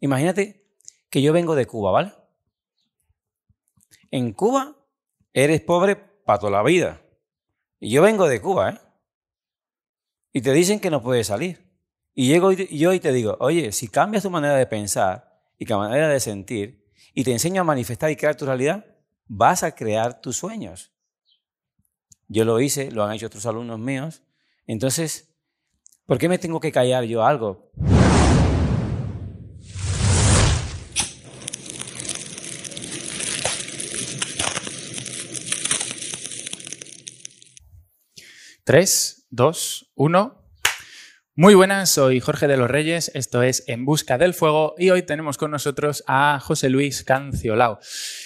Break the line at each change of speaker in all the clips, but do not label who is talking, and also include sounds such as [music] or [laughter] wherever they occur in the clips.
Imagínate que yo vengo de Cuba, ¿vale? En Cuba eres pobre para toda la vida. Y yo vengo de Cuba, ¿eh? Y te dicen que no puedes salir. Y llego yo y te digo, oye, si cambias tu manera de pensar y tu manera de sentir, y te enseño a manifestar y crear tu realidad, vas a crear tus sueños. Yo lo hice, lo han hecho otros alumnos míos. Entonces, ¿por qué me tengo que callar yo algo?
Tres, dos, uno. Muy buenas, soy Jorge de los Reyes, esto es En Busca del Fuego y hoy tenemos con nosotros a José Luis Canciolao,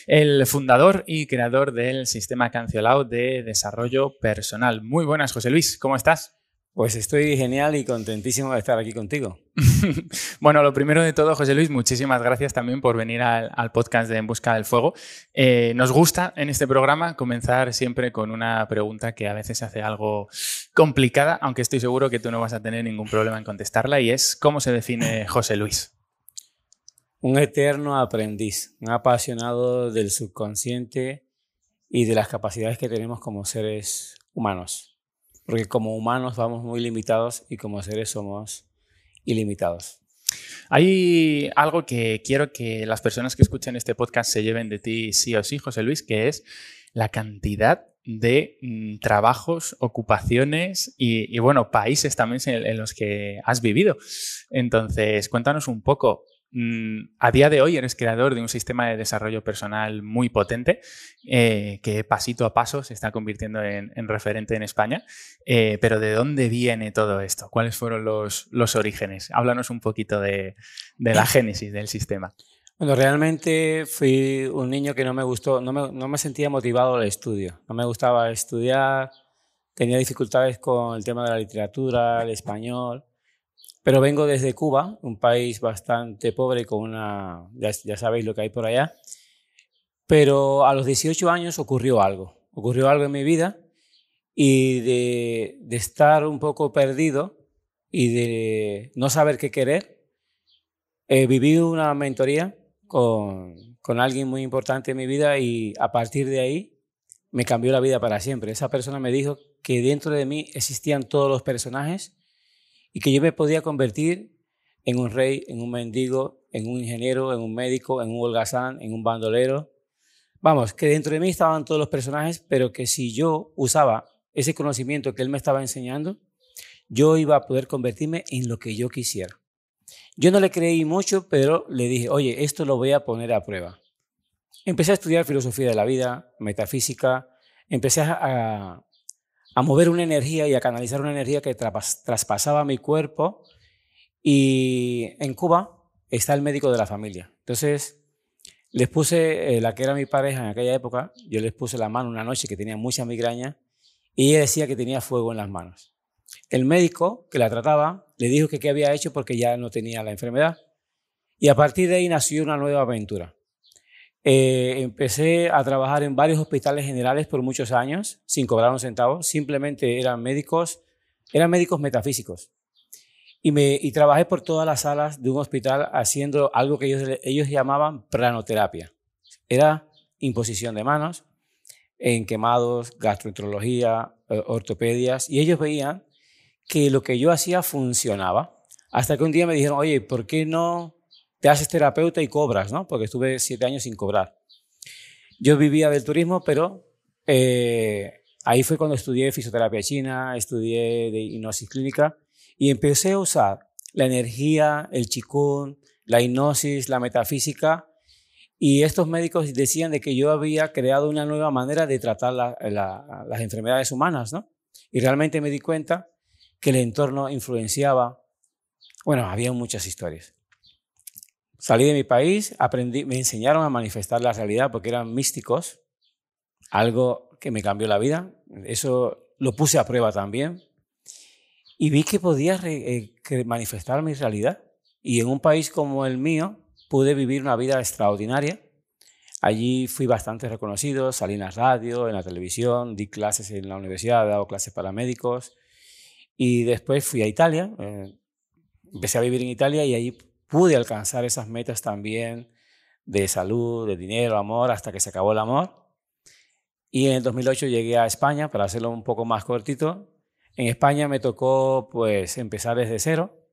el fundador y creador del sistema Canciolao de desarrollo personal. Muy buenas, José Luis, ¿cómo estás?
Pues estoy genial y contentísimo de estar aquí contigo. [laughs] [laughs]
bueno, lo primero de todo, José Luis, muchísimas gracias también por venir al, podcast de En Busca del Fuego. Eh, nos gusta en este programa comenzar siempre con una pregunta que a veces hace algo complicada, aunque estoy seguro que tú no vas a tener ningún problema en contestarla, y es ¿cómo se define José Luis?
Un eterno aprendiz, un apasionado del subconsciente y de las capacidades que tenemos como seres humanos porque como humanos vamos muy limitados y como seres somos ilimitados.
Hay algo que quiero que las personas que escuchen este podcast se lleven de ti sí o sí, José Luis, que es la cantidad de mm, trabajos, ocupaciones y, bueno, países también en, los que has vivido. Entonces, cuéntanos un poco, a día de hoy eres creador de un sistema de desarrollo personal muy potente eh, que pasito a paso se está convirtiendo en, referente en España. Eh, pero ¿de dónde viene todo esto? ¿Cuáles fueron los, orígenes? Háblanos un poquito de, la [clears throat] génesis del sistema.
Bueno, realmente fui un niño que no me gustó, no me, no me sentía motivado al estudio. No me gustaba estudiar, tenía dificultades con el tema de la literatura, el español. Pero vengo desde Cuba, un país bastante pobre con una, ya, sabéis lo que hay por allá. Pero a los 18 años ocurrió algo, ocurrió algo en mi vida y de, estar un poco perdido y de no saber qué querer, eh, viví una mentoría con, con alguien muy importante en mi vida y a partir de ahí me cambió la vida para siempre. Esa persona me dijo que dentro de mí existían todos los personajes y que yo me podía convertir en un rey, en un mendigo, en un ingeniero, en un médico, en un holgazán, en un bandolero. Vamos, que dentro de mí estaban todos los personajes, pero que si yo usaba ese conocimiento que él me estaba enseñando, yo iba a poder convertirme en lo que yo quisiera. Yo no le creí mucho, pero le dije, oye, esto lo voy a poner a prueba. Empecé a estudiar filosofía de la vida, metafísica, empecé a, a mover una energía y a canalizar una energía que traspasaba mi cuerpo. Y en Cuba está el médico de la familia. Entonces, les puse, eh, la que era mi pareja en aquella época, yo les puse la mano una noche que tenía mucha migraña y ella decía que tenía fuego en las manos. El médico que la trataba le dijo que qué había hecho porque ya no tenía la enfermedad. Y a partir de ahí nació una nueva aventura. Eh, empecé a trabajar en varios hospitales generales por muchos años, sin cobrar un centavo. Simplemente eran médicos, eran médicos metafísicos. Y, trabajé por todas las salas de un hospital haciendo algo que ellos, ellos llamaban pranoterapia. Era imposición de manos en quemados, gastroenterología, eh, ortopedias. Y ellos veían que lo que yo hacía funcionaba. Hasta que un día me dijeron, oye, ¿por qué no te haces terapeuta y cobras, ¿no? Porque estuve siete años sin cobrar. Yo vivía del turismo, pero eh, ahí fue cuando estudié fisioterapia china, estudié de hipnosis clínica y empecé a usar la energía, el chikun, la hipnosis, la metafísica y estos médicos decían de que yo había creado una nueva manera de tratar las enfermedades humanas, ¿no? Y realmente me di cuenta que el entorno influenciaba, bueno, había muchas historias. Salí de mi país, me enseñaron a manifestar la realidad porque eran místicos, algo que me cambió la vida. Eso lo puse a prueba también. Y vi que podía eh, manifestar mi realidad. Y en un país como el mío pude vivir una vida extraordinaria. Allí fui bastante reconocido, salí en la radio, en la televisión, di clases en la universidad, dado clases para médicos. Y después fui a Italia, eh, empecé a vivir en Italia y allí pude alcanzar esas metas también de salud, de dinero, amor, hasta que se acabó el amor. Y en el 2008 llegué a España, para hacerlo un poco más cortito. En España me tocó pues empezar desde cero.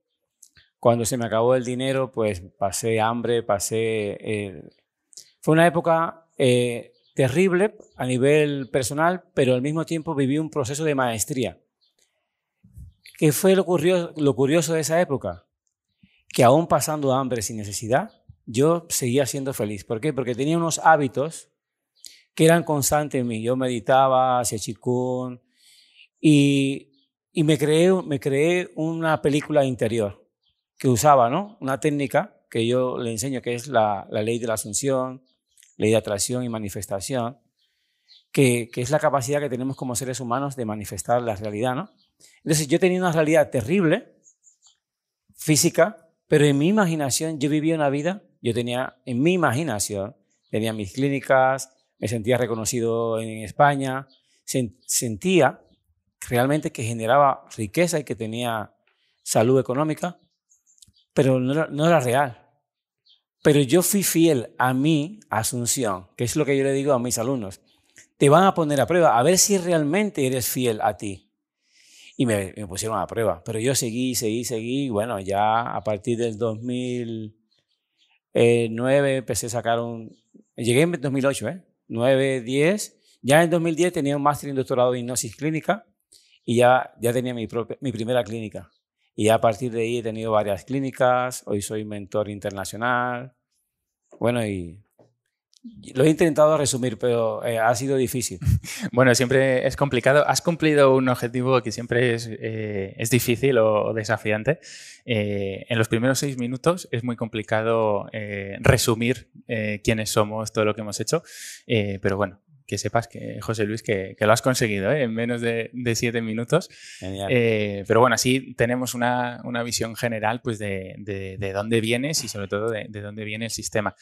Cuando se me acabó el dinero, pues pasé hambre, pasé... Eh, fue una época eh, terrible a nivel personal, pero al mismo tiempo viví un proceso de maestría. ¿Qué fue lo curioso, lo curioso de esa época? Que aún pasando hambre sin necesidad, yo seguía siendo feliz. ¿Por qué? Porque tenía unos hábitos que eran constantes en mí. Yo meditaba, hacía chikun y, y me, creé, me creé una película interior que usaba, ¿no? Una técnica que yo le enseño, que es la, la ley de la asunción, ley de atracción y manifestación, que, que, es la capacidad que tenemos como seres humanos de manifestar la realidad, ¿no? Entonces yo tenía una realidad terrible, física, pero en mi imaginación yo vivía una vida, yo tenía en mi imaginación, tenía mis clínicas, me sentía reconocido en España, sentía realmente que generaba riqueza y que tenía salud económica, pero no era, real. Pero yo fui fiel a mi asunción, que es lo que yo le digo a mis alumnos. Te van a poner a prueba, a ver si realmente eres fiel a ti. Y me, me pusieron a prueba, pero yo seguí, seguí, seguí. Y bueno, ya a partir del 2009 empecé a sacar un... Llegué en 2008, ¿eh? 9, 10. Ya en 2010 tenía un máster en doctorado de hipnosis clínica y ya, ya tenía mi, propia, mi primera clínica. Y a partir de ahí he tenido varias clínicas, hoy soy mentor internacional. Bueno, y lo he intentado resumir, pero eh, ha sido difícil. [laughs]
Bueno, siempre es complicado. Has cumplido un objetivo que siempre es, eh, es difícil o, desafiante. Eh, en los primeros seis minutos es muy complicado resumir quiénes somos, todo lo que hemos hecho. Pero bueno, que sepas que, José Luis, que, que lo has conseguido ¿eh? en menos de, de, siete minutos. Eh, pero bueno, así tenemos una, una visión general pues, de, de, de, dónde vienes y sobre todo de, dónde viene el sistema.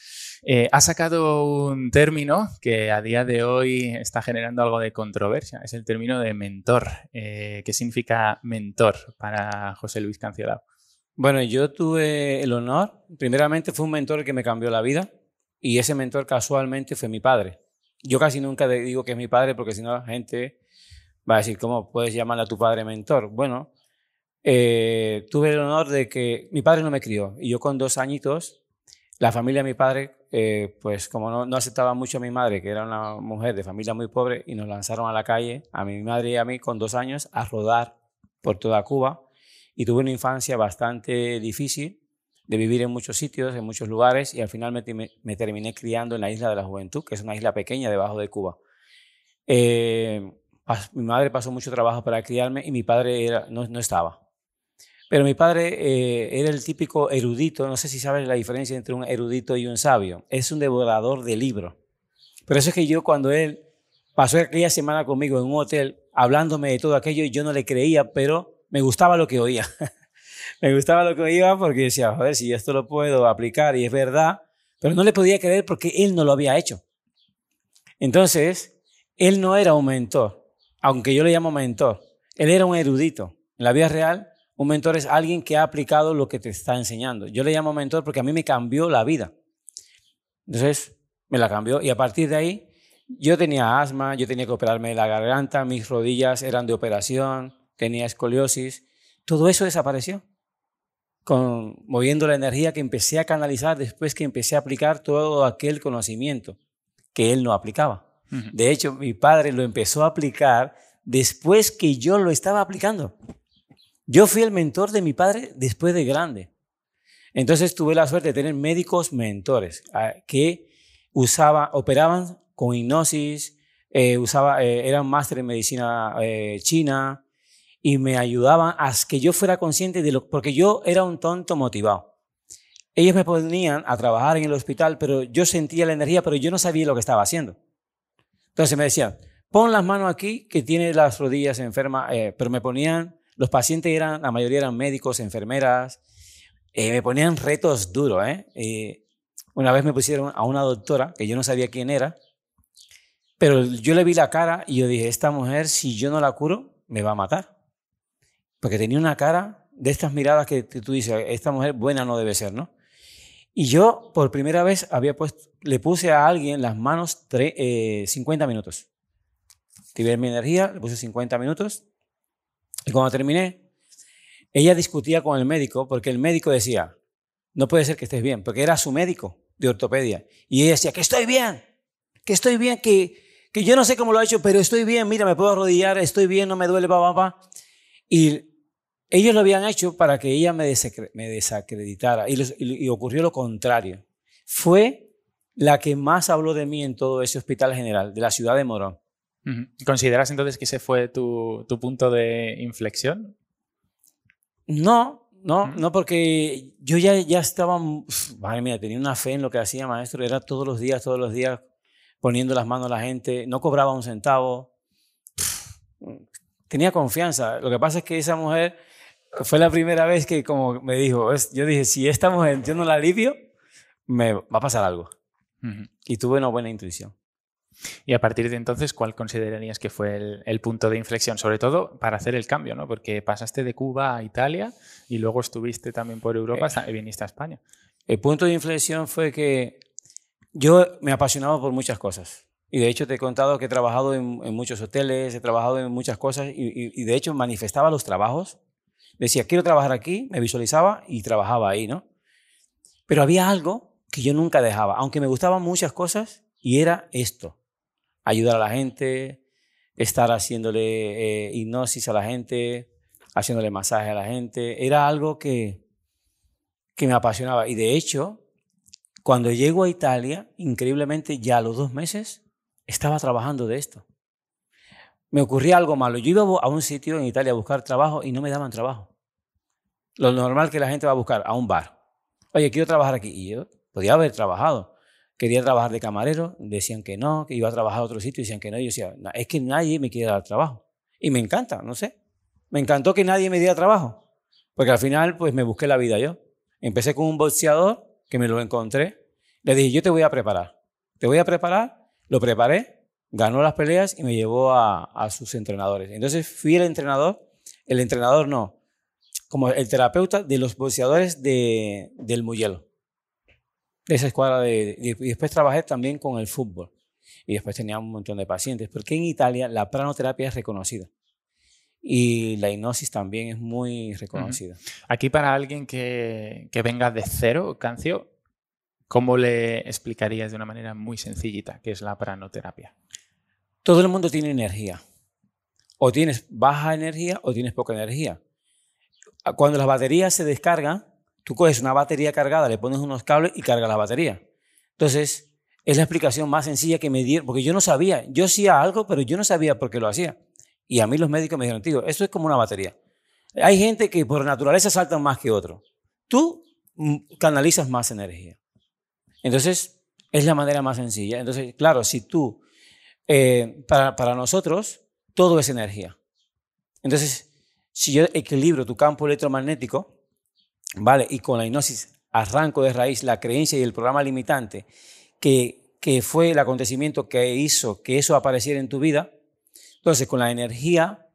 Eh, has sacado un término que a día de hoy está generando algo de controversia, es el término de mentor. Eh, ¿Qué significa mentor para José Luis Canciolao?
Bueno, yo tuve el honor, primeramente fue un mentor que me cambió la vida y ese mentor casualmente fue mi padre. Yo casi nunca digo que es mi padre porque si no la gente va a decir, ¿cómo puedes llamarle a tu padre mentor? Bueno, eh, tuve el honor de que mi padre no me crió y yo con dos añitos, la familia de mi padre, eh, pues como no, no, aceptaba mucho a mi madre, que era una mujer de familia muy pobre, y nos lanzaron a la calle, a mi madre y a mí con dos años, a rodar por toda Cuba. Y tuve una infancia bastante difícil de vivir en muchos sitios, en muchos lugares, y al final me, terminé criando en la isla de la Juventud, que es una isla pequeña debajo de Cuba. Eh, mi madre pasó mucho trabajo para criarme y mi padre no, estaba. Pero mi padre eh, era el típico erudito, no sé si sabes la diferencia entre un erudito y un sabio, es un devorador de libros. Pero eso es que yo cuando él pasó aquella semana conmigo en un hotel hablándome de todo aquello, yo no le creía, pero me gustaba lo que oía. [laughs] me gustaba lo que iba porque decía, joder, si esto lo puedo aplicar y es verdad, pero no le podía creer porque él no lo había hecho. Entonces, él no era un mentor, aunque yo le llamo mentor, él era un erudito. En la vida real, un mentor es alguien que ha aplicado lo que te está enseñando. Yo le llamo mentor porque a mí me cambió la vida. Entonces, me la cambió y a partir de ahí, yo tenía asma, yo tenía que operarme la garganta, mis rodillas eran de operación, tenía escoliosis, todo eso desapareció con, moviendo la energía que empecé a canalizar después que empecé a aplicar todo aquel conocimiento que él no aplicaba. Uh -huh. De hecho, mi padre lo empezó a aplicar después que yo lo estaba aplicando. Yo fui el mentor de mi padre después de grande. Entonces tuve la suerte de tener médicos mentores ah, que usaba, operaban con hipnosis, eh, usaba, eh, eran máster en medicina eh, china, y me ayudaban a que yo fuera consciente de lo, porque yo era un tonto motivado. Ellos me ponían a trabajar en el hospital, pero yo sentía la energía, pero yo no sabía lo que estaba haciendo. Entonces me decían, pon las manos aquí, que tiene las rodillas enfermas, eh, pero me ponían, los pacientes eran, la mayoría eran médicos, enfermeras, eh, me ponían retos duros. ¿eh? Eh, una vez me pusieron a una doctora, que yo no sabía quién era, pero yo le vi la cara y yo dije, esta mujer, si yo no la curo, me va a matar. Porque tenía una cara de estas miradas que tú dices, esta mujer buena no debe ser, ¿no? Y yo por primera vez había puesto, le puse a alguien las manos 50 minutos. Activé mi energía, le puse 50 minutos. Y cuando terminé, ella discutía con el médico porque el médico decía, no puede ser que estés bien, porque era su médico de ortopedia. Y ella decía, que estoy bien, que estoy bien, que, que yo no sé cómo lo ha hecho, pero estoy bien, mira, me puedo arrodillar, estoy bien, no me duele, papá, papá. Y ellos lo habían hecho para que ella me, desacreditara y, ocurrió lo contrario. Fue la que más habló de mí en todo ese hospital general de la ciudad de Morón.
¿Consideras entonces que ese fue tu, punto de inflexión?
No, no, no, porque yo ya, ya estaba, madre mía, tenía una fe en lo que hacía maestro, era todos los días, todos los días poniendo las manos a la gente, no cobraba un centavo, tenía confianza. Lo que pasa es que esa mujer fue la primera vez que como me dijo, yo dije, si esta mujer yo no la alivio, me va a pasar algo. Y tuve una buena intuición.
Y a partir de entonces, ¿cuál considerarías que fue el, punto de inflexión? Sobre todo para hacer el cambio, ¿no? Porque pasaste de Cuba a Italia y luego estuviste también por Europa eh. y viniste a España.
El punto de inflexión fue que yo me apasionaba por muchas cosas. Y de hecho te he contado que he trabajado en, muchos hoteles, he trabajado en muchas cosas y, de hecho manifestaba los trabajos. Decía, quiero trabajar aquí, me visualizaba y trabajaba ahí, ¿no? Pero había algo que yo nunca dejaba, aunque me gustaban muchas cosas, y era esto, ayudar a la gente, estar haciéndole eh, hipnosis a la gente, haciéndole masaje a la gente. Era algo que, que me apasionaba. Y de hecho, cuando llego a Italia, increíblemente ya a los dos meses, estaba trabajando de esto. Me ocurría algo malo. Yo iba a un sitio en Italia a buscar trabajo y no me daban trabajo. Lo normal que la gente va a buscar a un bar. Oye, quiero trabajar aquí. Y yo podía haber trabajado. Quería trabajar de camarero, decían que no, que iba a trabajar a otro sitio, decían que no. Y yo decía, es que nadie me quiere dar trabajo. Y me encanta, no sé. Me encantó que nadie me diera trabajo. Porque al final, pues me busqué la vida yo. Empecé con un boxeador que me lo encontré. Le dije, yo te voy a preparar. Te voy a preparar. Lo preparé, ganó las peleas y me llevó a, a sus entrenadores. Entonces fui el entrenador. El entrenador no, como el terapeuta de los boxeadores de, del Muyelo, de esa escuadra. De, y después trabajé también con el fútbol. Y después tenía un montón de pacientes, porque en Italia la pranoterapia es reconocida. Y la hipnosis también es muy reconocida.
Aquí para alguien que, que venga de cero, Cancio, ¿cómo le explicarías de una manera muy sencillita qué es la pranoterapia?
Todo el mundo tiene energía. O tienes baja energía o tienes poca energía cuando las baterías se descargan, tú coges una batería cargada, le pones unos cables y carga la batería. Entonces, es la explicación más sencilla que me dieron, porque yo no sabía, yo hacía algo, pero yo no sabía por qué lo hacía. Y a mí los médicos me dijeron, tío, esto es como una batería. Hay gente que por naturaleza saltan más que otro. Tú mm, canalizas más energía. Entonces, es la manera más sencilla. Entonces, claro, si tú, eh, para, para nosotros, todo es energía. Entonces, si yo equilibro tu campo electromagnético, ¿vale? Y con la hipnosis arranco de raíz la creencia y el programa limitante que, que fue el acontecimiento que hizo que eso apareciera en tu vida, entonces con la energía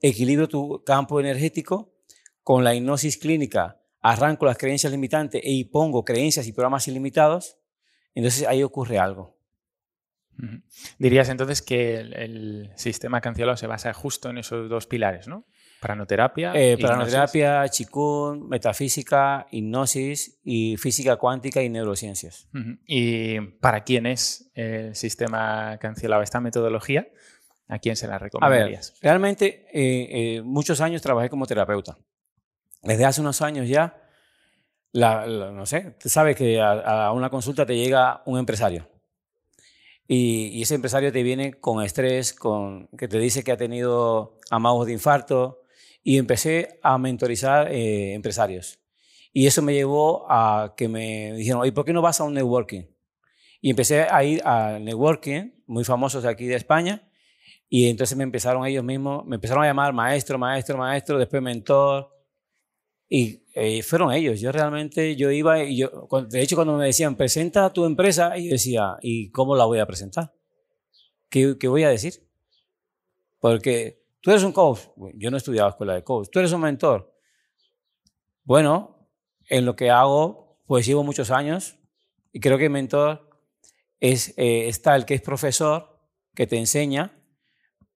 equilibro tu campo energético, con la hipnosis clínica arranco las creencias limitantes y pongo creencias y programas ilimitados, entonces ahí ocurre algo.
Dirías entonces que el, el sistema canciolado se basa justo en esos dos pilares, ¿no? Pranoterapia.
Eh, pranoterapia, chikun, metafísica, hipnosis y física cuántica y neurociencias.
¿Y para quién es el sistema cancelado esta metodología? ¿A quién se la recomendarías?
A ver, realmente eh, eh, muchos años trabajé como terapeuta. Desde hace unos años ya, no sé, sabes que a, una consulta te llega un empresario. Y, y, ese empresario te viene con estrés, con, que te dice que ha tenido amagos de infarto, y empecé a mentorizar eh, empresarios. Y eso me llevó a que me dijeron, ¿y ¿por qué no vas a un networking? Y empecé a ir a networking, muy famosos aquí de España, y entonces me empezaron ellos mismos, me empezaron a llamar maestro, maestro, maestro, después mentor, y eh, fueron ellos. Yo realmente, yo iba, y yo, de hecho cuando me decían, presenta tu empresa, yo decía, ¿y cómo la voy a presentar? ¿Qué, qué voy a decir? Porque Tú eres un coach. Yo no he estudiado escuela de coach. Tú eres un mentor. Bueno, en lo que hago, pues llevo muchos años y creo que el mentor es, eh, está el que es profesor, que te enseña,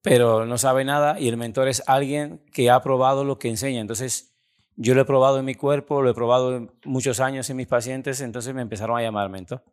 pero no sabe nada y el mentor es alguien que ha probado lo que enseña. Entonces, yo lo he probado en mi cuerpo, lo he probado muchos años en mis pacientes, entonces me empezaron a llamar mentor.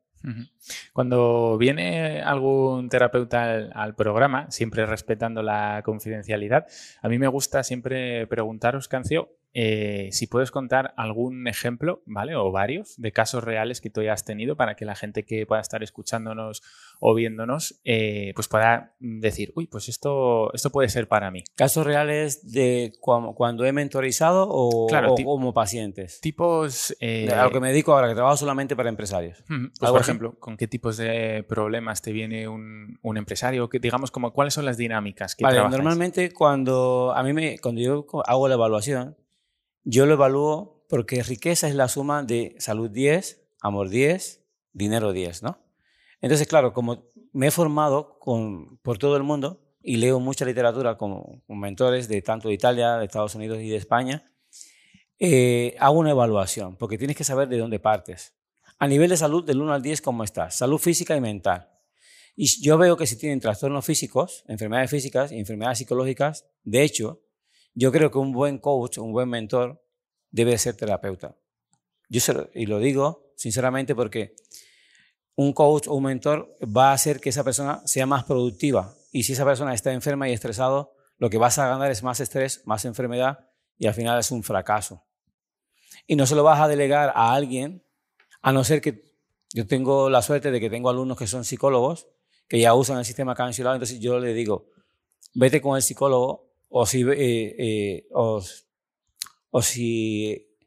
Cuando viene algún terapeuta al, programa, siempre respetando la confidencialidad, a mí me gusta siempre preguntaros, Cancio, eh, si puedes contar algún ejemplo, ¿vale? O varios de casos reales que tú hayas tenido para que la gente que pueda estar escuchándonos o viéndonos, eh, pues pueda decir, uy, pues esto, esto puede ser para mí.
¿Casos reales de cuando he mentorizado o, como pacientes?
Tipos...
Eh, a lo que me dedico ahora, que trabajo solamente para empresarios.
Pues, por ejemplo, ¿con qué tipos de problemas te viene un, empresario? Que, digamos, como, ¿cuáles son las dinámicas que
vale, Normalmente cuando, a mí me, cuando yo hago la evaluación, yo lo evalúo porque riqueza es la suma de salud 10, amor 10, dinero 10, ¿no? Entonces, claro, como me he formado con, por todo el mundo y leo mucha literatura con, mentores de tanto de Italia, de Estados Unidos y de España, eh, hago una evaluación porque tienes que saber de dónde partes. A nivel de salud, del 1 al 10, ¿cómo estás? Salud física y mental. Y yo veo que si tienen trastornos físicos, enfermedades físicas y enfermedades psicológicas, de hecho, yo creo que un buen coach, un buen mentor, debe ser terapeuta. Yo y lo digo sinceramente porque un coach o un mentor va a hacer que esa persona sea más productiva. Y si esa persona está enferma y estresado, lo que vas a ganar es más estrés, más enfermedad y al final es un fracaso. Y no se lo vas a delegar a alguien, a no ser que yo tengo la suerte de que tengo alumnos que son psicólogos, que ya usan el sistema cancelado, entonces yo le digo, vete con el psicólogo o si, eh, eh, o, si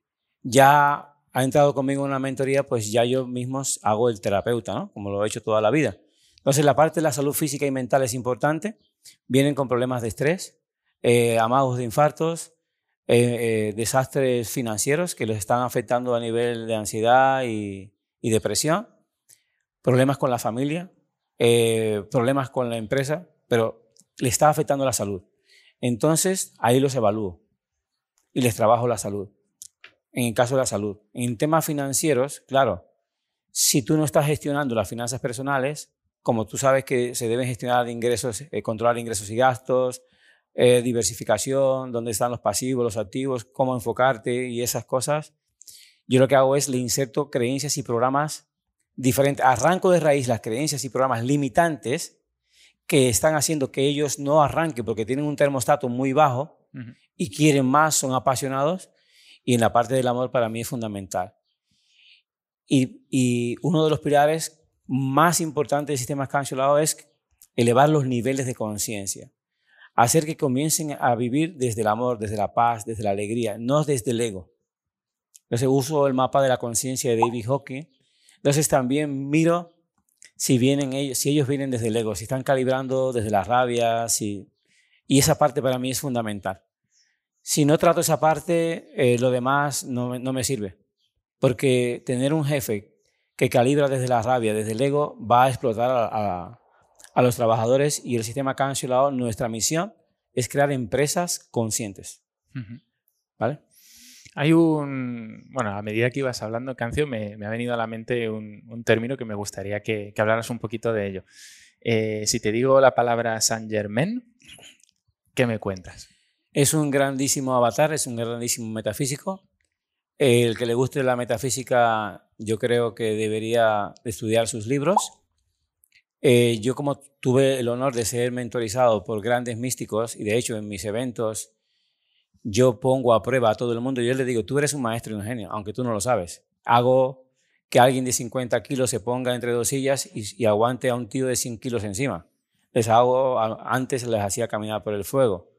ya ha entrado conmigo en una mentoría, pues ya yo mismo hago el terapeuta, ¿no? Como lo he hecho toda la vida. Entonces, la parte de la salud física y mental es importante. Vienen con problemas de estrés, eh, amagos de infartos, desastres financieros que les están afectando a nivel de ansiedad y, y depresión, problemas con la familia, problemas con la empresa, pero le está afectando la salud. Entonces, ahí los evalúo y les trabajo la salud. En el caso de la salud. En temas financieros, claro, si tú no estás gestionando las finanzas personales, como tú sabes que se deben gestionar ingresos, eh, controlar ingresos y gastos, eh, diversificación, dónde están los pasivos, los activos, cómo enfocarte y esas cosas, yo lo que hago es le inserto creencias y programas diferentes. Arranco de raíz las creencias y programas limitantes que están haciendo que ellos no arranquen porque tienen un termostato muy bajo y quieren más, son apasionados. Y en la parte del amor para mí es fundamental. Y, y uno de los pilares más importantes del sistema cancelado es elevar los niveles de conciencia. Hacer que comiencen a vivir desde el amor, desde la paz, desde la alegría, no desde el ego. Entonces uso el mapa de la conciencia de David Hawking. Entonces también miro si, vienen ellos, si ellos vienen desde el ego, si están calibrando desde la rabia, si, y esa parte para mí es fundamental. Si no trato esa parte, eh, lo demás no, no, me sirve. Porque tener un jefe que calibra desde la rabia, desde el ego, va a explotar a, a, los trabajadores y el sistema cancelado. Nuestra misión es crear empresas conscientes. ¿Vale?
Hay un. Bueno, a medida que ibas hablando, Cancio, me, ha venido a la mente un, término que me gustaría que, hablaras un poquito de ello. Eh, si te digo la palabra Saint Germain, ¿qué me cuentas?
Es un grandísimo avatar, es un grandísimo metafísico. El que le guste la metafísica, yo creo que debería estudiar sus libros. Eh, yo como tuve el honor de ser mentorizado por grandes místicos, y de hecho en mis eventos yo pongo a prueba a todo el mundo y yo le digo, tú eres un maestro y un genio, aunque tú no lo sabes. Hago que alguien de 50 kilos se ponga entre dos sillas y, aguante a un tío de 100 kilos encima. Les hago, antes les hacía caminar por el fuego.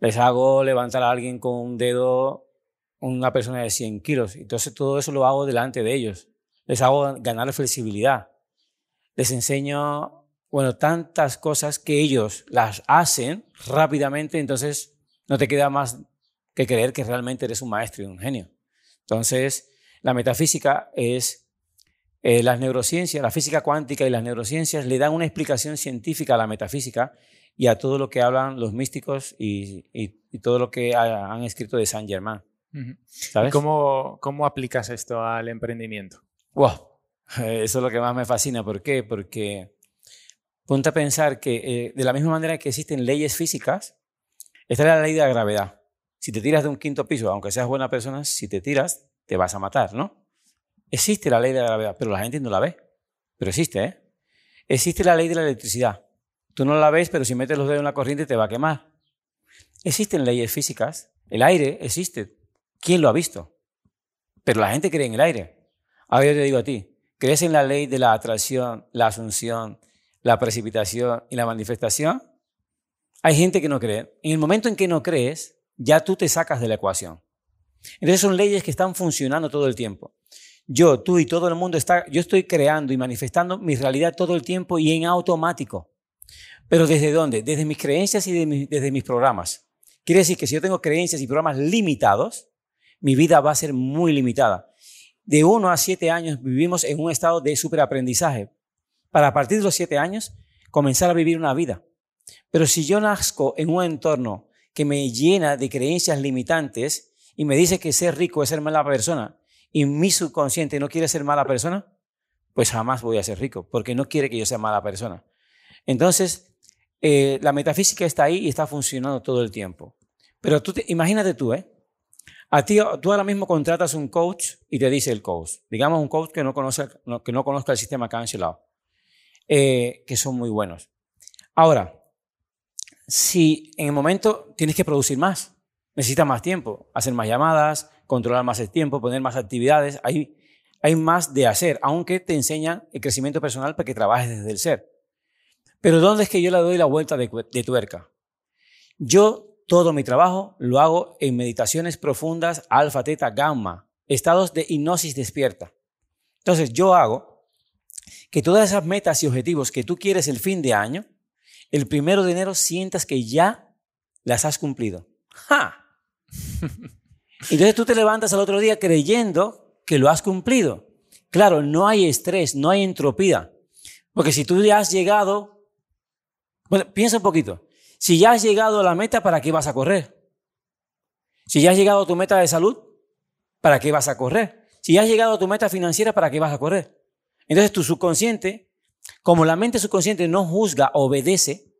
Les hago levantar a alguien con un dedo, una persona de 100 kilos. Entonces todo eso lo hago delante de ellos. Les hago ganar flexibilidad. Les enseño, bueno, tantas cosas que ellos las hacen rápidamente, entonces no te queda más que creer que realmente eres un maestro y un genio. Entonces, la metafísica es eh, las neurociencias, la física cuántica y las neurociencias le dan una explicación científica a la metafísica y a todo lo que hablan los místicos y, todo lo que han escrito de Saint Germain.
¿Sabes? ¿Cómo, ¿Cómo, aplicas esto al emprendimiento?
Wow. [laughs] Eso es lo que más me fascina. ¿Por qué? Porque ponte a pensar que eh, de la misma manera que existen leyes físicas, está la ley de la gravedad. Si te tiras de un quinto piso, aunque seas buena persona, si te tiras, te vas a matar, ¿no? Existe la ley de la gravedad, pero la gente no la ve. Pero existe, ¿eh? Existe la ley de la electricidad. Tú no la ves, pero si metes los dedos en la corriente te va a quemar. Existen leyes físicas. El aire existe. ¿Quién lo ha visto? Pero la gente cree en el aire. Ahora yo te digo a ti, ¿crees en la ley de la atracción, la asunción, la precipitación y la manifestación? Hay gente que no cree. En el momento en que no crees, ya tú te sacas de la ecuación. Entonces son leyes que están funcionando todo el tiempo. Yo, tú y todo el mundo está, yo estoy creando y manifestando mi realidad todo el tiempo y en automático. Pero ¿desde dónde? Desde mis creencias y desde mis programas. Quiere decir que si yo tengo creencias y programas limitados, mi vida va a ser muy limitada. De uno a siete años vivimos en un estado de superaprendizaje. Para partir de los siete años comenzar a vivir una vida. Pero si yo nazco en un entorno que me llena de creencias limitantes y me dice que ser rico es ser mala persona y mi subconsciente no quiere ser mala persona, pues jamás voy a ser rico, porque no quiere que yo sea mala persona. Entonces, eh, la metafísica está ahí y está funcionando todo el tiempo. Pero tú imagínate tú, ¿eh? A ti, tú ahora mismo contratas un coach y te dice el coach, digamos un coach que no, conoce, que no conozca el sistema cancelado, eh, que son muy buenos. Ahora, si en el momento tienes que producir más, necesitas más tiempo, hacer más llamadas, controlar más el tiempo, poner más actividades, hay, hay más de hacer, aunque te enseñan el crecimiento personal para que trabajes desde el ser. Pero ¿dónde es que yo le doy la vuelta de, tuerca? Yo todo mi trabajo lo hago en meditaciones profundas, alfa, teta, gamma, estados de hipnosis despierta. Entonces yo hago que todas esas metas y objetivos que tú quieres el fin de año, el primero de enero sientas que ya las has cumplido. ¡Ja! [laughs] Entonces tú te levantas al otro día creyendo que lo has cumplido. Claro, no hay estrés, no hay entropía. Porque si tú ya has llegado bueno, piensa un poquito. Si ya has llegado a la meta, ¿para qué vas a correr? Si ya has llegado a tu meta de salud, ¿para qué vas a correr? Si ya has llegado a tu meta financiera, ¿para qué vas a correr? Entonces tu subconsciente, como la mente subconsciente no juzga, obedece,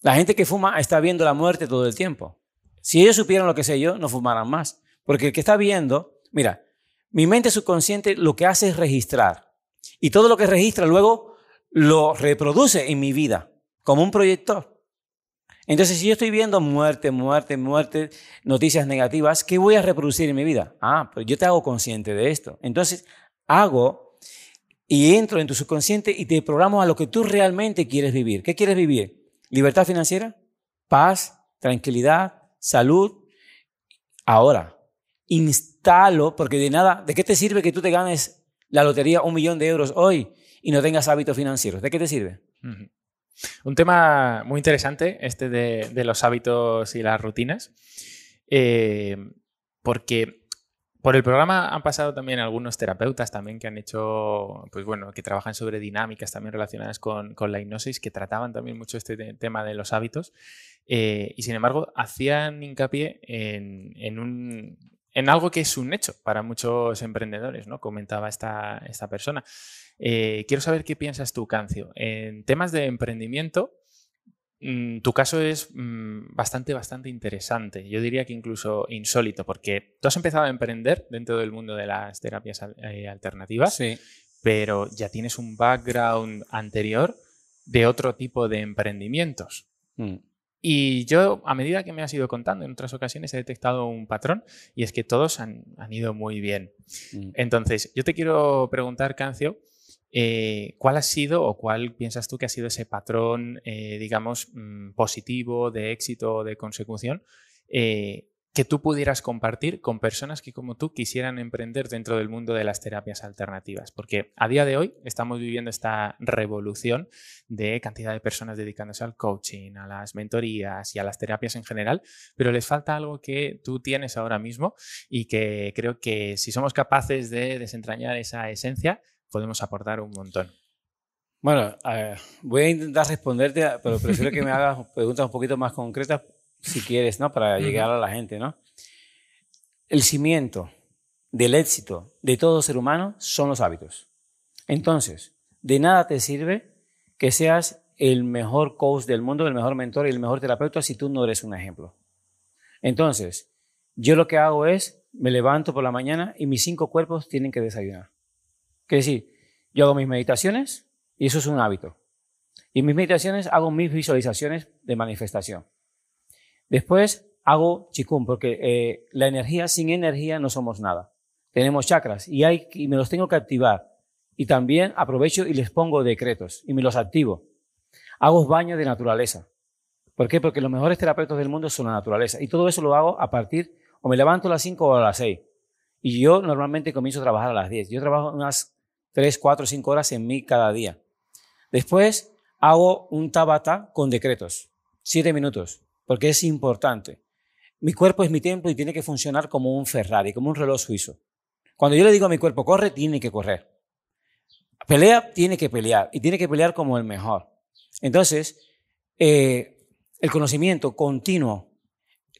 la gente que fuma está viendo la muerte todo el tiempo. Si ellos supieran lo que sé yo, no fumaran más. Porque el que está viendo, mira, mi mente subconsciente lo que hace es registrar. Y todo lo que registra luego lo reproduce en mi vida como un proyector. Entonces, si yo estoy viendo muerte, muerte, muerte, noticias negativas, ¿qué voy a reproducir en mi vida? Ah, pues yo te hago consciente de esto. Entonces, hago y entro en tu subconsciente y te programo a lo que tú realmente quieres vivir. ¿Qué quieres vivir? ¿Libertad financiera? ¿Paz? ¿Tranquilidad? ¿Salud? Ahora, instalo, porque de nada, ¿de qué te sirve que tú te ganes la lotería un millón de euros hoy y no tengas hábitos financieros. ¿De qué te sirve?
Un tema muy interesante, este de, los hábitos y las rutinas, eh, porque por el programa han pasado también algunos terapeutas también que han hecho, pues bueno, que trabajan sobre dinámicas también relacionadas con, la hipnosis, que trataban también mucho este tema de los hábitos. Eh, y sin embargo, hacían hincapié en, un, en algo que es un hecho para muchos emprendedores, ¿no? Comentaba esta, esta persona. Eh, quiero saber qué piensas tú, Cancio. En temas de emprendimiento, tu caso es mm, bastante, bastante interesante. Yo diría que incluso insólito, porque tú has empezado a emprender dentro del mundo de las terapias eh, alternativas, pero ya tienes un background anterior de otro tipo de emprendimientos. Mm. Y yo, a medida que me has ido contando en otras ocasiones, he detectado un patrón y es que todos han, han ido muy bien. Entonces, yo te quiero preguntar, Cancio, eh, ¿Cuál ha sido o cuál piensas tú que ha sido ese patrón, eh, digamos, mm, positivo, de éxito, de consecución, eh, que tú pudieras compartir con personas que como tú quisieran emprender dentro del mundo de las terapias alternativas? Porque a día de hoy estamos viviendo esta revolución de cantidad de personas dedicándose al coaching, a las mentorías y a las terapias en general, pero les falta algo que tú tienes ahora mismo y que creo que si somos capaces de desentrañar esa esencia, podemos aportar un montón.
Bueno, voy a intentar responderte, pero prefiero que me [laughs] hagas preguntas un poquito más concretas si quieres, ¿no? Para llegar a la gente, ¿no? el cimiento del éxito de todo ser humano son los hábitos. Entonces, de nada te sirve que seas el mejor coach del mundo, el mejor mentor y el mejor terapeuta si tú no eres un ejemplo. Entonces, yo lo que hago es, me levanto por la mañana y mis cinco cuerpos tienen que desayunar. Que decir, yo hago mis meditaciones y eso es un hábito. Y en mis meditaciones hago mis visualizaciones de manifestación. Después hago chikung, porque eh, la energía, sin energía no somos nada. Tenemos chakras y, hay, y me los tengo que activar. Y también aprovecho y les pongo decretos y me los activo. Hago baños de naturaleza. ¿Por qué? Porque los mejores terapeutas del mundo son la naturaleza. Y todo eso lo hago a partir, o me levanto a las 5 o a las 6. Y yo normalmente comienzo a trabajar a las 10. Yo trabajo unas 3, 4, 5 horas en mí cada día. Después hago un tabata con decretos. 7 minutos. Porque es importante. Mi cuerpo es mi templo y tiene que funcionar como un Ferrari, como un reloj suizo. Cuando yo le digo a mi cuerpo, corre, tiene que correr. Pelea, tiene que pelear. Y tiene que pelear como el mejor. Entonces, eh, el conocimiento continuo,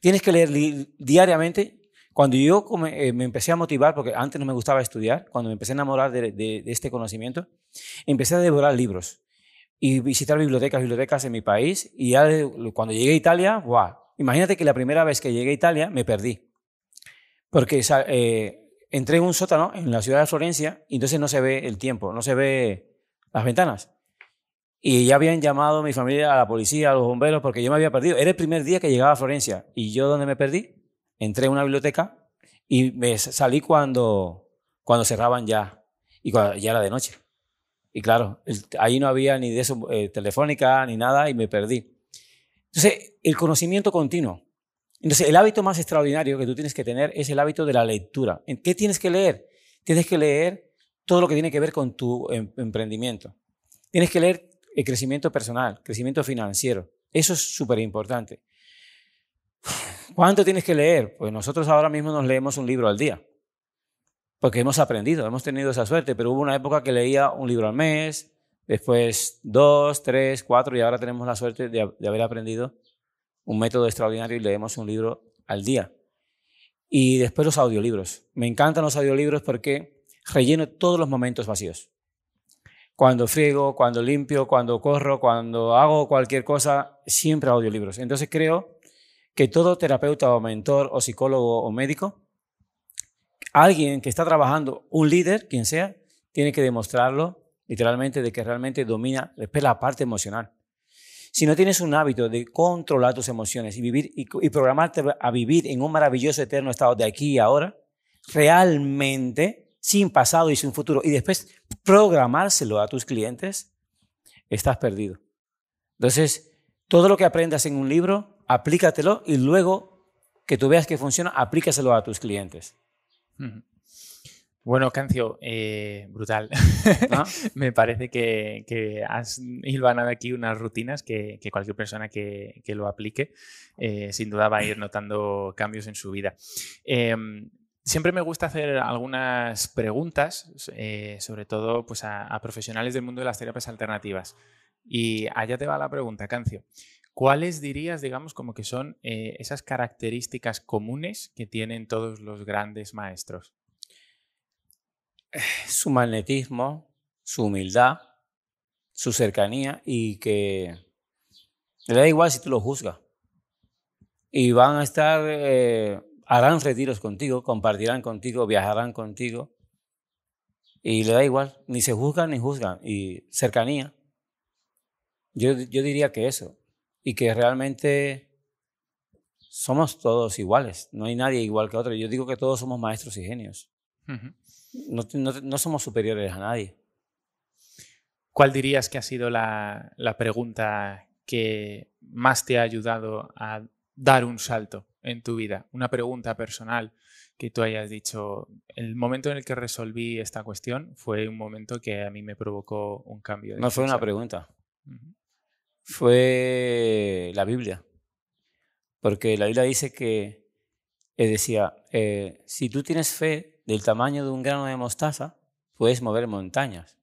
tienes que leer diariamente. Cuando yo eh, me empecé a motivar, porque antes no me gustaba estudiar, cuando me empecé a enamorar de, este conocimiento, empecé a devorar libros y visitar bibliotecas, bibliotecas en mi país. Y ya cuando llegué a Italia, ¡guau! Imagínate que la primera vez que llegué a Italia me perdí. Porque eh, entré en un sótano en la ciudad de Florencia y entonces no se ve el tiempo, no se ve las ventanas. Y ya habían llamado a mi familia, a la policía, a los bomberos, porque yo me había perdido. Era el primer día que llegaba a Florencia. ¿Y yo dónde me perdí? Entré en una biblioteca y me salí cuando, cuando cerraban ya. Y ya era de noche. Y claro, ahí no había ni de eso, eh, telefónica ni nada y me perdí. Entonces, el conocimiento continuo. Entonces, el hábito más extraordinario que tú tienes que tener es el hábito de la lectura. ¿En qué tienes que leer? Tienes que leer todo lo que tiene que ver con tu em, emprendimiento. Tienes que leer el crecimiento personal, crecimiento financiero. Eso es súper importante. ¿Cuánto tienes que leer? Pues nosotros ahora mismo nos leemos un libro al día, porque hemos aprendido, hemos tenido esa suerte, pero hubo una época que leía un libro al mes, después dos, tres, cuatro, y ahora tenemos la suerte de, haber aprendido un método extraordinario y leemos un libro al día. Y después los audiolibros. Me encantan los audiolibros porque relleno todos los momentos vacíos cuando friego, cuando limpio, cuando corro, cuando hago cualquier cosa, siempre audiolibros. Entonces creo que todo terapeuta o mentor o psicólogo o médico, alguien que está trabajando, un líder, quien sea, tiene que demostrarlo literalmente de que realmente domina la parte emocional. Si no tienes un hábito de controlar tus emociones y, vivir, y programarte a vivir en un maravilloso eterno estado de aquí y ahora, realmente sin pasado y sin futuro, y después programárselo a tus clientes, estás perdido. Entonces, todo lo que aprendas en un libro, aplícatelo y luego que tú veas que funciona, aplícaselo a tus clientes.
Bueno, Cancio, eh, brutal. [laughs] Me parece que, has hilvanado aquí unas rutinas que, cualquier persona que, lo aplique eh, sin duda va a ir notando cambios en su vida. Em, Siempre me gusta hacer algunas preguntas, eh, sobre todo pues, a, profesionales del mundo de las terapias alternativas. Y allá te va la pregunta, Cancio. ¿Cuáles dirías, digamos, como que son eh, esas características comunes que tienen todos los grandes maestros? [sighs]
Su magnetismo, su humildad, su cercanía y que le da igual si tú lo juzgas. Y van a estar eh, harán retiros contigo, compartirán contigo, viajarán contigo. Y le da igual, ni se juzgan ni juzgan. Y cercanía. Yo, yo diría que eso. Y que realmente somos todos iguales. No hay nadie igual que otro. Yo digo que todos somos maestros y genios. no, no, somos superiores a nadie.
¿Cuál dirías que ha sido la, la pregunta que más te ha ayudado a dar un salto en tu vida? Una pregunta personal que tú hayas dicho, el momento en el que resolví esta cuestión fue un momento que a mí me provocó un cambio.
no fue una pregunta, fue la Biblia. Porque la Biblia dice que, eh, decía, si tú tienes fe del tamaño de un grano de mostaza, puedes mover montañas.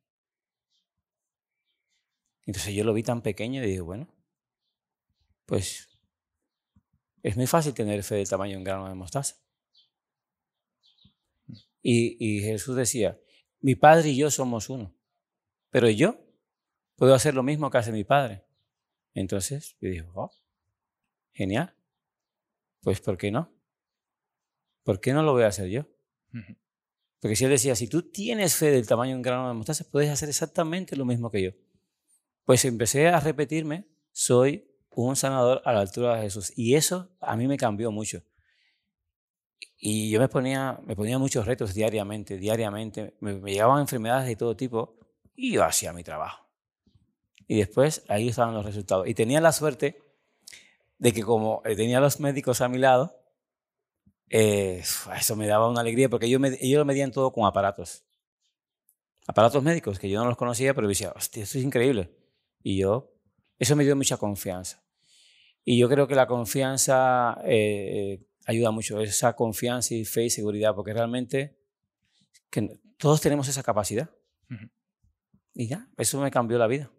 Entonces yo lo vi tan pequeño y dije, bueno, pues es muy fácil tener fe del tamaño de un grano de mostaza. Y Jesús decía, mi padre y yo somos uno, pero yo puedo hacer lo mismo que hace mi padre. Entonces yo dije, oh, genial. Pues ¿por qué no? ¿Por qué no lo voy a hacer yo? Porque si él decía, si tú tienes fe del tamaño de un grano de mostaza, puedes hacer exactamente lo mismo que yo. Pues empecé a repetirme, soy un sanador a la altura de Jesús. Y eso a mí me cambió mucho. Y yo me ponía, me ponía muchos retos diariamente, diariamente. Me, me llegaban enfermedades de todo tipo y yo hacía mi trabajo. Y después ahí estaban los resultados. Y tenía la suerte de que como eh, tenía los médicos a mi lado, eh, eso me daba una alegría porque ellos, me, ellos lo medían todo con aparatos. Aparatos médicos que yo no los conocía, pero decía, hostia, esto es increíble. Y yo, eso me dio mucha confianza. Y yo creo que la confianza eh, ayuda mucho, esa confianza y fe y seguridad, porque realmente que todos tenemos esa capacidad. Y ya, eso me cambió la vida.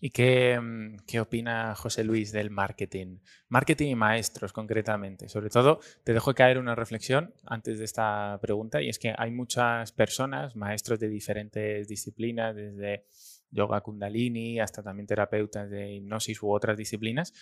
¿Y qué, mm, qué, opina José Luis del marketing? Marketing y maestros concretamente. Sobre todo, te dejo caer una reflexión antes de esta pregunta y es que hay muchas personas, maestros de diferentes disciplinas, desde yoga kundalini, hasta también terapeutas de hipnosis u otras disciplinas,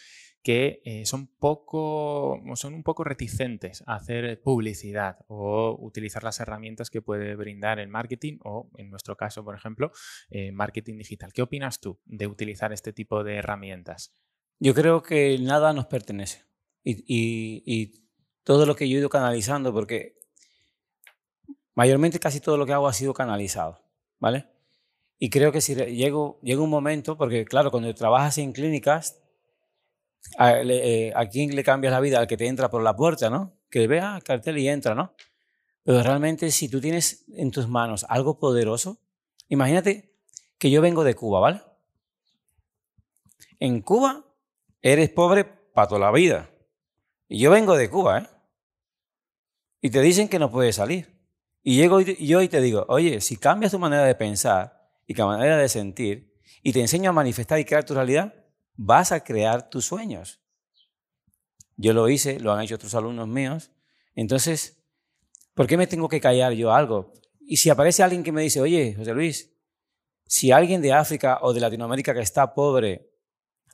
que eh, son, poco, son un poco reticentes a hacer publicidad o utilizar las herramientas que puede brindar el marketing o, en nuestro caso, por ejemplo, eh, marketing digital. ¿Qué opinas tú de utilizar este tipo de herramientas?
Yo creo que nada nos pertenece y, y todo lo que yo he ido canalizando, porque mayormente casi todo lo que hago ha sido canalizado, ¿vale? Y creo que si llega, llega un momento, porque claro, cuando trabajas en clínicas, a, eh, a, quién le cambias la vida? Al que te entra por la puerta, ¿no? Que vea el cartel y entra, ¿no? Pero realmente si tú tienes en tus manos algo poderoso, imagínate que yo vengo de Cuba, ¿vale? En Cuba eres pobre para toda la vida. Y yo vengo de Cuba, ¿eh? Y te dicen que no puedes salir. Y llego yo y te digo, oye, si cambias tu manera de pensar, y que manera de sentir y te enseño a manifestar y crear tu realidad, vas a crear tus sueños. Yo lo hice, lo han hecho otros alumnos míos. Entonces, ¿por qué me tengo que callar yo algo? Y si aparece alguien que me dice, oye, José Luis, si alguien de África o de Latinoamérica que está pobre,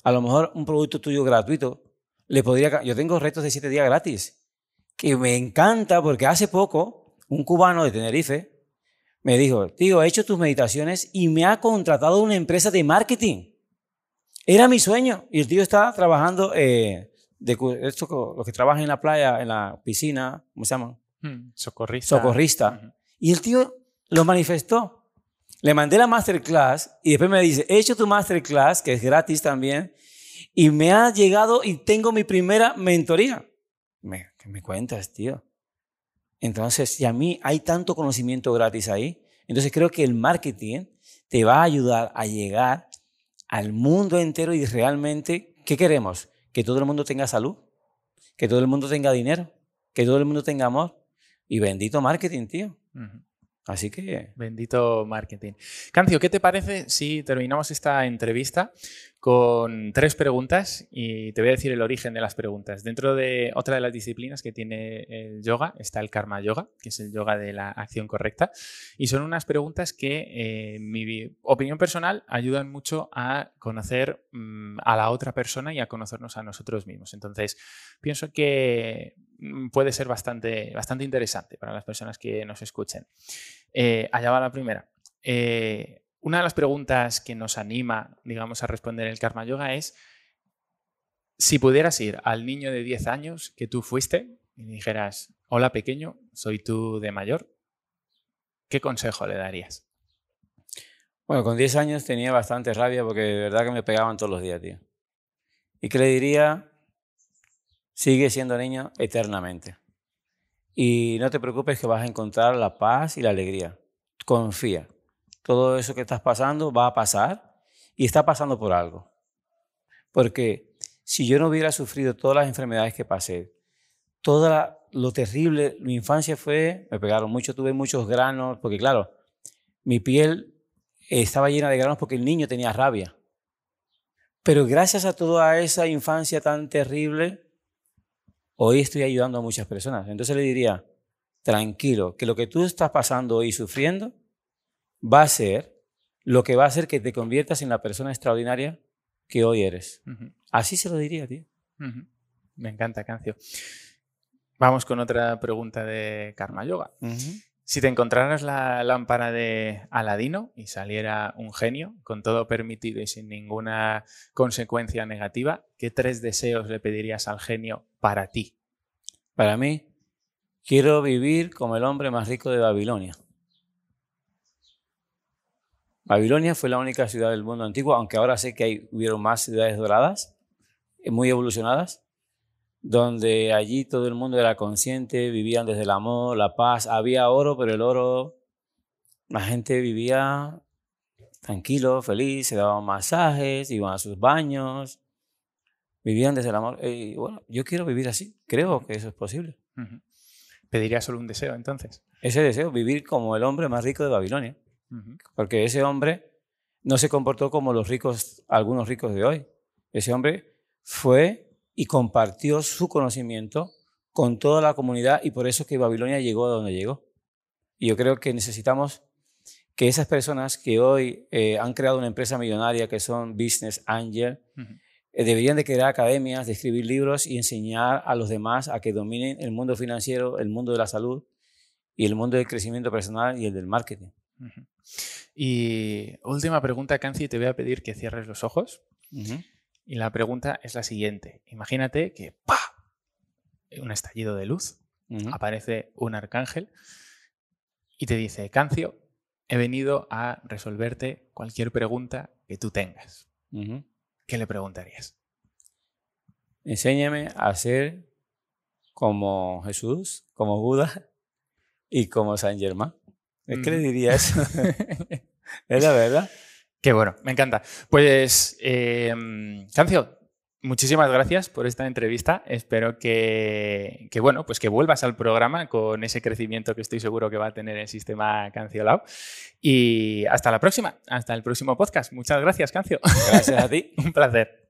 a lo mejor un producto tuyo gratuito, le podría... Yo tengo retos de siete días gratis, que me encanta porque hace poco un cubano de Tenerife me dijo, tío, he hecho tus meditaciones y me ha contratado una empresa de marketing. Era mi sueño. Y el tío está trabajando, eh, de, esto, los que trabajan en la playa, en la piscina, ¿cómo se llaman?
Hmm, socorrista.
Socorrista. Y el tío lo manifestó. Le mandé la masterclass y después me dice, he hecho tu masterclass, que es gratis también, y me ha llegado y tengo mi primera mentoría. Me, ¿Qué me cuentas, tío? Entonces, si a mí hay tanto conocimiento gratis ahí, entonces creo que el marketing te va a ayudar a llegar al mundo entero y realmente, ¿qué queremos? Que todo el mundo tenga salud, que todo el mundo tenga dinero, que todo el mundo tenga amor. Y bendito marketing, tío. Así que...
Bendito marketing. Cancio, ¿qué te parece si terminamos esta entrevista con tres preguntas y te voy a decir el origen de las preguntas. Dentro de otra de las disciplinas que tiene el yoga está el karma yoga, que es el yoga de la acción correcta. Y son unas preguntas que, eh, en mi opinión personal, ayudan mucho a conocer mm, a la otra persona y a conocernos a nosotros mismos. Entonces, pienso que mm, puede ser bastante, bastante interesante para las personas que nos escuchen. Eh, allá va la primera. Eh, una de las preguntas que nos anima, digamos, a responder el Karma Yoga es, si pudieras ir al niño de 10 años que tú fuiste y dijeras, hola pequeño, soy tú de mayor, ¿qué consejo le darías?
Bueno, con 10 años tenía bastante rabia porque de verdad que me pegaban todos los días, tío. ¿Y qué le diría? Sigue siendo niño eternamente. Y no te preocupes que vas a encontrar la paz y la alegría. Confía todo eso que estás pasando va a pasar y está pasando por algo. Porque si yo no hubiera sufrido todas las enfermedades que pasé, todo lo terrible, mi infancia fue, me pegaron mucho, tuve muchos granos, porque claro, mi piel estaba llena de granos porque el niño tenía rabia. Pero gracias a toda esa infancia tan terrible, hoy estoy ayudando a muchas personas. Entonces le diría, tranquilo, que lo que tú estás pasando hoy sufriendo va a ser lo que va a hacer que te conviertas en la persona extraordinaria que hoy eres. Así se lo diría, tío.
Me encanta, Cancio. Vamos con otra pregunta de Karma Yoga. Si te encontraras la lámpara de Aladino y saliera un genio, con todo permitido y sin ninguna consecuencia negativa, ¿qué tres deseos le pedirías al genio para ti?
Para mí, quiero vivir como el hombre más rico de Babilonia. Babilonia fue la única ciudad del mundo antiguo, aunque ahora sé que hay, hubieron más ciudades doradas, eh, muy evolucionadas, donde allí todo el mundo era consciente, vivían desde el amor, la paz, había oro, pero el oro, la gente vivía tranquilo, feliz, se daban masajes, iban a sus baños, vivían desde el amor. Y bueno, yo quiero vivir así, creo que eso es posible.
¿Pediría solo un deseo entonces?
Ese deseo, vivir como el hombre más rico de Babilonia. Porque ese hombre no se comportó como los ricos, algunos ricos de hoy. Ese hombre fue y compartió su conocimiento con toda la comunidad y por eso que Babilonia llegó a donde llegó. Y yo creo que necesitamos que esas personas que hoy eh, han creado una empresa millonaria, que son Business Angel, eh, deberían de crear academias, de escribir libros y enseñar a los demás a que dominen el mundo financiero, el mundo de la salud y el mundo del crecimiento personal y el del marketing.
Y última pregunta, Canci, te voy a pedir que cierres los ojos. Y la pregunta es la siguiente. Imagínate que ¡pa! Un estallido de luz, aparece un arcángel y te dice, Cancio, he venido a resolverte cualquier pregunta que tú tengas. ¿Qué le preguntarías?
Enséñame a ser como Jesús, como Buda y como San Germán. ¿Qué le diría eso? [laughs] es la verdad.
Qué bueno, me encanta. Pues, eh, Cancio, muchísimas gracias por esta entrevista. Espero que, bueno, pues que vuelvas al programa con ese crecimiento que estoy seguro que va a tener el sistema Canciolab. Y hasta la próxima, hasta el próximo podcast. Muchas gracias, Cancio.
Gracias a ti. [laughs]
Un placer.